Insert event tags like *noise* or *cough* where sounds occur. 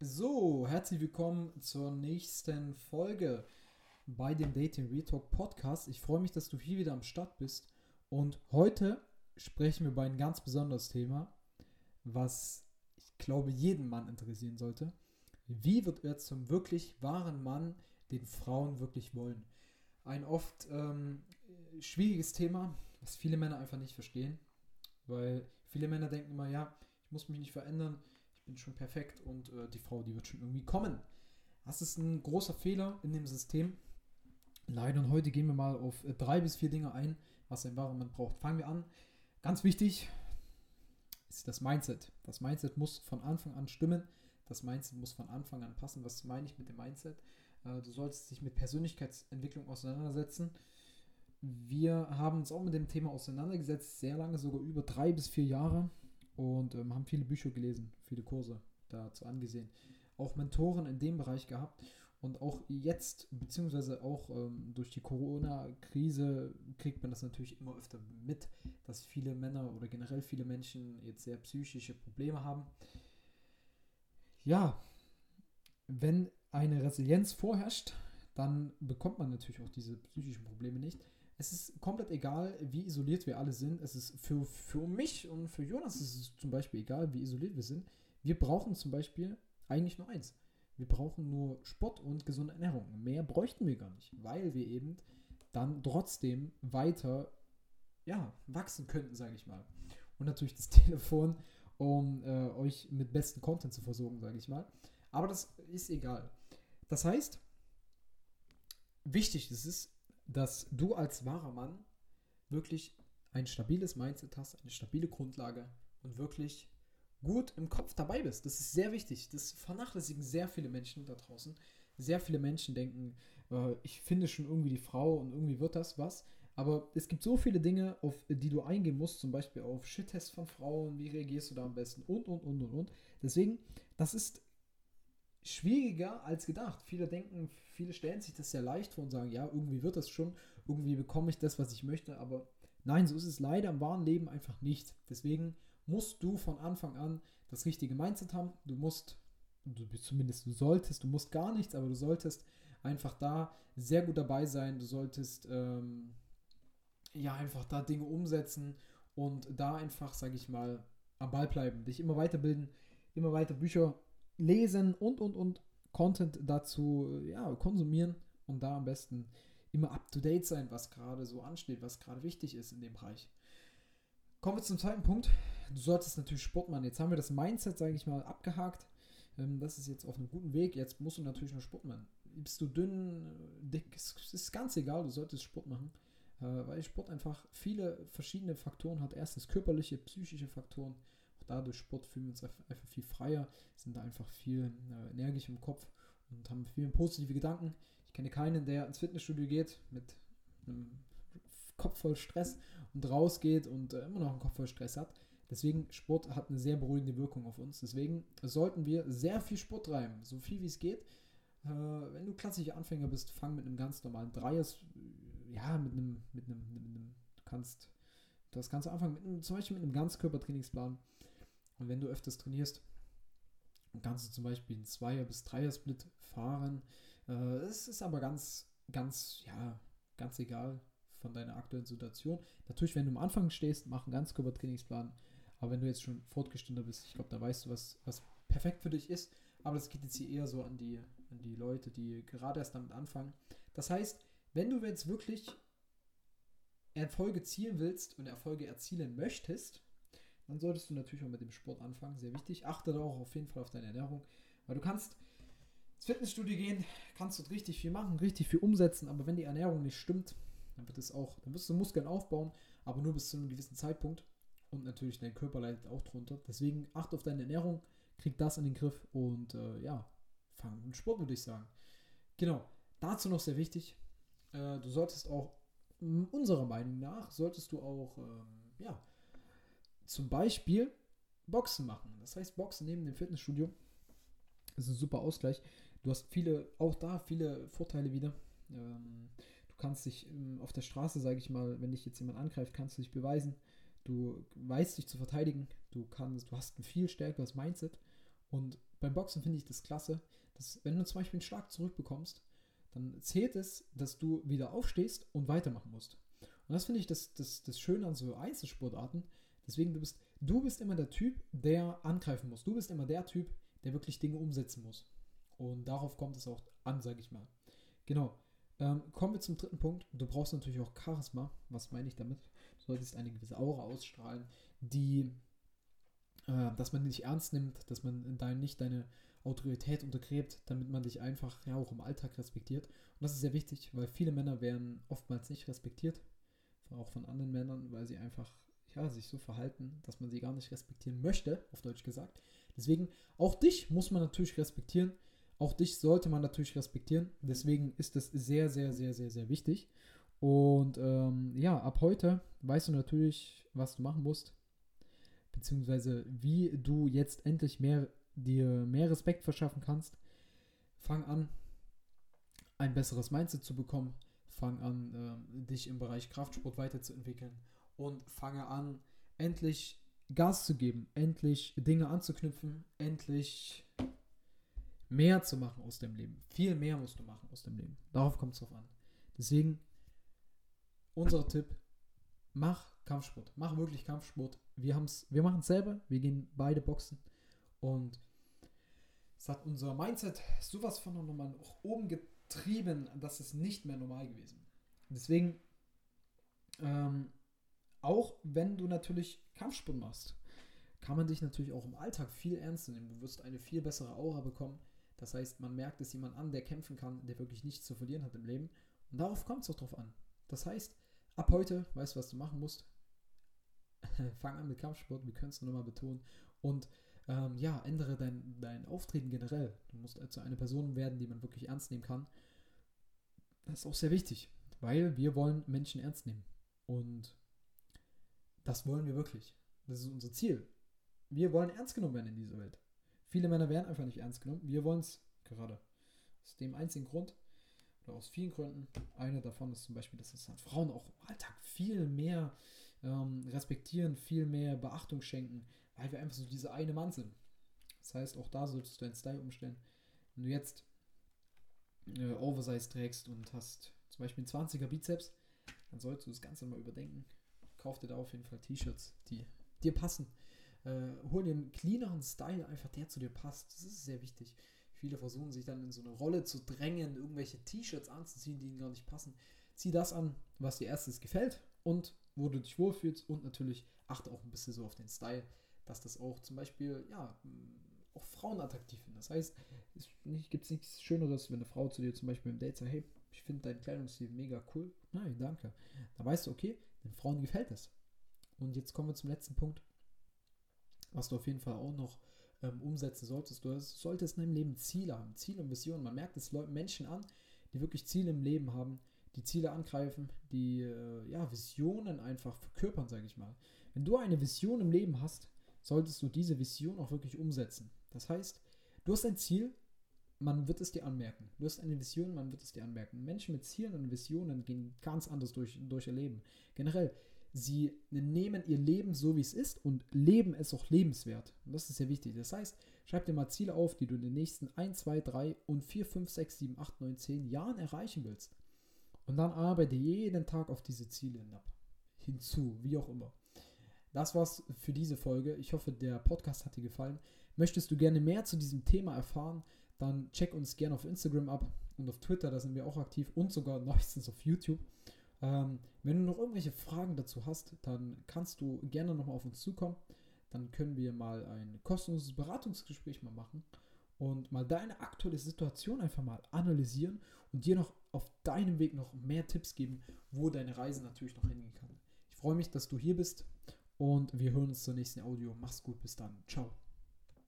So, herzlich willkommen zur nächsten Folge bei dem Dating Retalk Podcast. Ich freue mich, dass du hier wieder am Start bist. Und heute sprechen wir über ein ganz besonderes Thema, was ich glaube jeden Mann interessieren sollte. Wie wird er zum wirklich wahren Mann, den Frauen wirklich wollen? Ein oft ähm, schwieriges Thema, was viele Männer einfach nicht verstehen, weil viele Männer denken immer, ja, ich muss mich nicht verändern, bin schon perfekt und äh, die Frau, die wird schon irgendwie kommen. Das ist ein großer Fehler in dem System. Leider und heute gehen wir mal auf äh, drei bis vier Dinge ein, was ein wahrer Mann braucht. Fangen wir an. Ganz wichtig ist das Mindset. Das Mindset muss von Anfang an stimmen. Das Mindset muss von Anfang an passen. Was meine ich mit dem Mindset? Äh, du solltest dich mit Persönlichkeitsentwicklung auseinandersetzen. Wir haben uns auch mit dem Thema auseinandergesetzt, sehr lange, sogar über drei bis vier Jahre und ähm, haben viele Bücher gelesen, viele Kurse dazu angesehen. Auch Mentoren in dem Bereich gehabt und auch jetzt, beziehungsweise auch ähm, durch die Corona-Krise, kriegt man das natürlich immer öfter mit, dass viele Männer oder generell viele Menschen jetzt sehr psychische Probleme haben. Ja, wenn eine Resilienz vorherrscht, dann bekommt man natürlich auch diese psychischen Probleme nicht. Es ist komplett egal, wie isoliert wir alle sind. Es ist für, für mich und für Jonas ist es zum Beispiel egal, wie isoliert wir sind. Wir brauchen zum Beispiel eigentlich nur eins. Wir brauchen nur Sport und gesunde Ernährung. Mehr bräuchten wir gar nicht, weil wir eben dann trotzdem weiter ja, wachsen könnten, sage ich mal. Und natürlich das *laughs* Telefon, um äh, euch mit besten Content zu versorgen, sage ich mal. Aber das ist egal. Das heißt, wichtig ist es, dass du als wahrer Mann wirklich ein stabiles Mindset hast, eine stabile Grundlage und wirklich gut im Kopf dabei bist. Das ist sehr wichtig. Das vernachlässigen sehr viele Menschen da draußen. Sehr viele Menschen denken, äh, ich finde schon irgendwie die Frau und irgendwie wird das was. Aber es gibt so viele Dinge, auf die du eingehen musst, zum Beispiel auf Shit-Tests von Frauen, wie reagierst du da am besten und, und, und, und, und. Deswegen, das ist schwieriger als gedacht. Viele denken, viele stellen sich das sehr leicht vor und sagen, ja, irgendwie wird das schon, irgendwie bekomme ich das, was ich möchte, aber nein, so ist es leider im wahren Leben einfach nicht. Deswegen musst du von Anfang an das richtige Mindset haben. Du musst, du zumindest du solltest, du musst gar nichts, aber du solltest einfach da sehr gut dabei sein. Du solltest ähm, ja einfach da Dinge umsetzen und da einfach, sage ich mal, am Ball bleiben, dich immer weiterbilden, immer weiter Bücher lesen und und und Content dazu ja, konsumieren und da am besten immer up to date sein, was gerade so ansteht, was gerade wichtig ist in dem Bereich. Kommen wir zum zweiten Punkt. Du solltest natürlich Sport machen. Jetzt haben wir das Mindset, sage ich mal, abgehakt. Ähm, das ist jetzt auf einem guten Weg. Jetzt musst du natürlich noch Sport machen. Bist du dünn, dick, ist ganz egal, du solltest Sport machen. Äh, weil Sport einfach viele verschiedene Faktoren hat. Erstens körperliche, psychische Faktoren. Auch dadurch Sport fühlen wir uns einfach viel freier, sind da einfach viel äh, energisch im Kopf und haben viel positive Gedanken. Ich kenne keinen, der ins Fitnessstudio geht mit einem Kopf voll Stress und rausgeht und äh, immer noch einen Kopf voll Stress hat. Deswegen, Sport hat eine sehr beruhigende Wirkung auf uns. Deswegen sollten wir sehr viel Sport treiben, so viel wie es geht. Äh, wenn du klassischer Anfänger bist, fang mit einem ganz normalen Dreiers, ja, mit einem, mit einem, mit einem du kannst, das du anfangen mit einem, zum Beispiel mit einem Ganzkörpertrainingsplan. Und wenn du öfters trainierst, kannst du zum Beispiel einen Zweier- bis Dreier-Split fahren. Äh, es ist aber ganz, ganz, ja, ganz egal von deiner aktuellen Situation. Natürlich, wenn du am Anfang stehst, mach einen Ganzkörpertrainingsplan. Aber wenn du jetzt schon fortgeschrittener bist, ich glaube, da weißt du, was, was perfekt für dich ist. Aber das geht jetzt hier eher so an die, an die Leute, die gerade erst damit anfangen. Das heißt, wenn du jetzt wirklich Erfolge zielen willst und Erfolge erzielen möchtest, dann solltest du natürlich auch mit dem Sport anfangen. Sehr wichtig. Achte da auch auf jeden Fall auf deine Ernährung. Weil du kannst ins Fitnessstudio gehen, kannst dort richtig viel machen, richtig viel umsetzen, aber wenn die Ernährung nicht stimmt, dann wird es auch, dann wirst du Muskeln aufbauen, aber nur bis zu einem gewissen Zeitpunkt. Und natürlich dein Körper leidet auch drunter. Deswegen achte auf deine Ernährung, krieg das in den Griff und äh, ja, fang mit Sport, würde ich sagen. Genau, dazu noch sehr wichtig. Äh, du solltest auch, unserer Meinung nach, solltest du auch, ähm, ja, zum Beispiel Boxen machen. Das heißt, Boxen neben dem Fitnessstudio ist ein super Ausgleich. Du hast viele, auch da viele Vorteile wieder. Ähm, kannst dich ähm, auf der Straße, sage ich mal, wenn dich jetzt jemand angreift, kannst du dich beweisen. Du weißt dich zu verteidigen. Du kannst, du hast ein viel stärkeres Mindset und beim Boxen finde ich das klasse, dass wenn du zum Beispiel einen Schlag zurückbekommst, dann zählt es, dass du wieder aufstehst und weitermachen musst. Und das finde ich das, das, das Schöne an so Einzelsportarten. Deswegen, du bist, du bist immer der Typ, der angreifen muss. Du bist immer der Typ, der wirklich Dinge umsetzen muss. Und darauf kommt es auch an, sage ich mal. Genau. Ähm, kommen wir zum dritten Punkt. Du brauchst natürlich auch Charisma. Was meine ich damit? Du solltest eine gewisse Aura ausstrahlen, die, äh, dass man dich ernst nimmt, dass man dein, nicht deine Autorität untergräbt, damit man dich einfach ja auch im Alltag respektiert. Und das ist sehr wichtig, weil viele Männer werden oftmals nicht respektiert, auch von anderen Männern, weil sie einfach ja, sich so verhalten, dass man sie gar nicht respektieren möchte, auf Deutsch gesagt. Deswegen, auch dich muss man natürlich respektieren. Auch dich sollte man natürlich respektieren. Deswegen ist das sehr, sehr, sehr, sehr, sehr wichtig. Und ähm, ja, ab heute weißt du natürlich, was du machen musst. Beziehungsweise wie du jetzt endlich mehr, dir mehr Respekt verschaffen kannst. Fang an, ein besseres Mindset zu bekommen. Fang an, äh, dich im Bereich Kraftsport weiterzuentwickeln. Und fange an, endlich Gas zu geben, endlich Dinge anzuknüpfen, endlich mehr zu machen aus dem Leben. Viel mehr musst du machen aus dem Leben. Darauf kommt es drauf an. Deswegen unser Tipp, mach Kampfsport. Mach wirklich Kampfsport. Wir, haben's, wir machen es selber. Wir gehen beide boxen. Und es hat unser Mindset sowas von nochmal nach oben getrieben, dass es nicht mehr normal gewesen. Deswegen, ähm, auch wenn du natürlich Kampfsport machst, kann man dich natürlich auch im Alltag viel ernster nehmen. Du wirst eine viel bessere Aura bekommen. Das heißt, man merkt es jemand an, der kämpfen kann, der wirklich nichts zu verlieren hat im Leben. Und darauf kommt es auch drauf an. Das heißt, ab heute weißt du, was du machen musst. *laughs* Fang an mit Kampfsport, wir können es nochmal betonen. Und ähm, ja, ändere dein, dein Auftreten generell. Du musst also eine Person werden, die man wirklich ernst nehmen kann. Das ist auch sehr wichtig, weil wir wollen Menschen ernst nehmen. Und das wollen wir wirklich. Das ist unser Ziel. Wir wollen ernst genommen werden in dieser Welt. Viele Männer werden einfach nicht ernst genommen. Wir wollen es gerade. Aus dem einzigen Grund, oder aus vielen Gründen. Einer davon ist zum Beispiel, dass es Frauen auch im Alltag viel mehr ähm, respektieren, viel mehr Beachtung schenken, weil wir einfach so dieser eine Mann sind. Das heißt, auch da solltest du deinen Style umstellen. Wenn du jetzt äh, Oversize trägst und hast zum Beispiel einen 20er Bizeps, dann solltest du das Ganze mal überdenken. Kauf dir da auf jeden Fall T-Shirts, die dir passen. Äh, hol dir einen cleaneren Style, einfach der zu dir passt. Das ist sehr wichtig. Viele versuchen sich dann in so eine Rolle zu drängen, irgendwelche T-Shirts anzuziehen, die ihnen gar nicht passen. Zieh das an, was dir erstes gefällt und wo du dich wohlfühlst und natürlich achte auch ein bisschen so auf den Style, dass das auch zum Beispiel, ja, auch Frauen attraktiv finden. Das heißt, es gibt nichts Schöneres, wenn eine Frau zu dir zum Beispiel im Date sagt, hey, ich finde deinen Kleidungsstil mega cool. Nein, danke. Da weißt du, okay, den Frauen gefällt es. Und jetzt kommen wir zum letzten Punkt was du auf jeden Fall auch noch ähm, umsetzen solltest. Du solltest in deinem Leben Ziele haben, Ziele und Visionen. Man merkt es Menschen an, die wirklich Ziele im Leben haben, die Ziele angreifen, die äh, ja, Visionen einfach verkörpern, sage ich mal. Wenn du eine Vision im Leben hast, solltest du diese Vision auch wirklich umsetzen. Das heißt, du hast ein Ziel, man wird es dir anmerken. Du hast eine Vision, man wird es dir anmerken. Menschen mit Zielen und Visionen gehen ganz anders durch, durch ihr Leben. Generell, sie nehmen ihr Leben so, wie es ist und leben es auch lebenswert. Und das ist sehr wichtig. Das heißt, schreib dir mal Ziele auf, die du in den nächsten 1, 2, 3 und 4, 5, 6, 7, 8, 9, 10 Jahren erreichen willst. Und dann arbeite jeden Tag auf diese Ziele hinab. Hinzu, wie auch immer. Das war's für diese Folge. Ich hoffe, der Podcast hat dir gefallen. Möchtest du gerne mehr zu diesem Thema erfahren, dann check uns gerne auf Instagram ab und auf Twitter, da sind wir auch aktiv und sogar neuestens auf YouTube. Ähm, wenn du noch irgendwelche Fragen dazu hast, dann kannst du gerne nochmal auf uns zukommen. Dann können wir mal ein kostenloses Beratungsgespräch mal machen und mal deine aktuelle Situation einfach mal analysieren und dir noch auf deinem Weg noch mehr Tipps geben, wo deine Reise natürlich noch hingehen kann. Ich freue mich, dass du hier bist und wir hören uns zur nächsten Audio. Mach's gut, bis dann. Ciao.